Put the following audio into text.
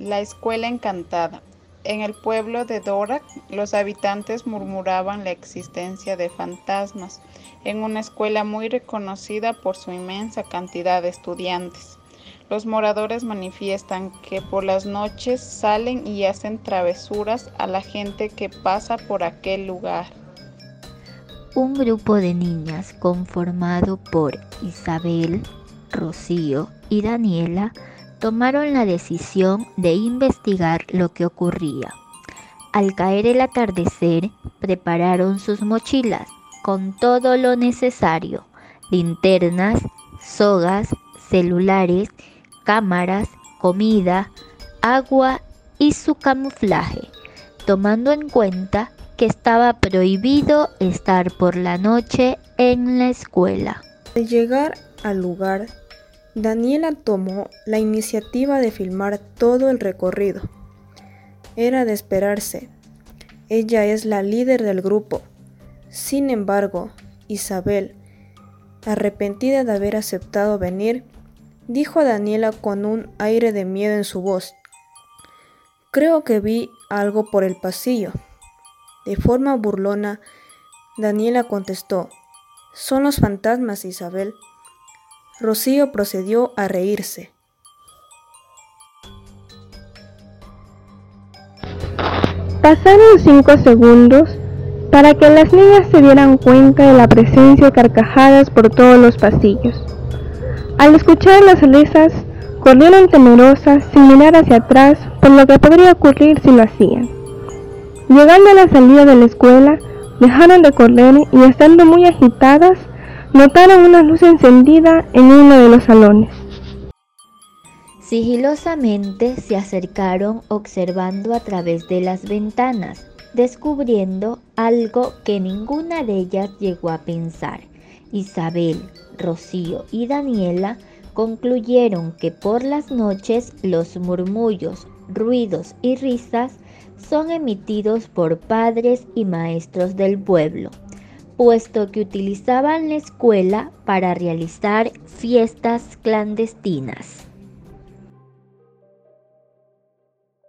La escuela encantada. En el pueblo de Dora, los habitantes murmuraban la existencia de fantasmas en una escuela muy reconocida por su inmensa cantidad de estudiantes. Los moradores manifiestan que por las noches salen y hacen travesuras a la gente que pasa por aquel lugar. Un grupo de niñas conformado por Isabel, Rocío y Daniela tomaron la decisión de investigar lo que ocurría. Al caer el atardecer, prepararon sus mochilas con todo lo necesario, linternas, sogas, celulares, cámaras, comida, agua y su camuflaje, tomando en cuenta que estaba prohibido estar por la noche en la escuela. Al llegar al lugar, Daniela tomó la iniciativa de filmar todo el recorrido. Era de esperarse. Ella es la líder del grupo. Sin embargo, Isabel, arrepentida de haber aceptado venir, dijo a Daniela con un aire de miedo en su voz. Creo que vi algo por el pasillo. De forma burlona, Daniela contestó, son los fantasmas, Isabel. Rocío procedió a reírse. Pasaron cinco segundos para que las niñas se dieran cuenta de la presencia de carcajadas por todos los pasillos. Al escuchar las risas, corrieron temerosas sin mirar hacia atrás por lo que podría ocurrir si lo hacían. Llegando a la salida de la escuela, dejaron de correr y estando muy agitadas, notaron una luz encendida en uno de los salones. Sigilosamente se acercaron observando a través de las ventanas, descubriendo algo que ninguna de ellas llegó a pensar. Isabel, Rocío y Daniela concluyeron que por las noches los murmullos, ruidos y risas son emitidos por padres y maestros del pueblo puesto que utilizaban la escuela para realizar fiestas clandestinas.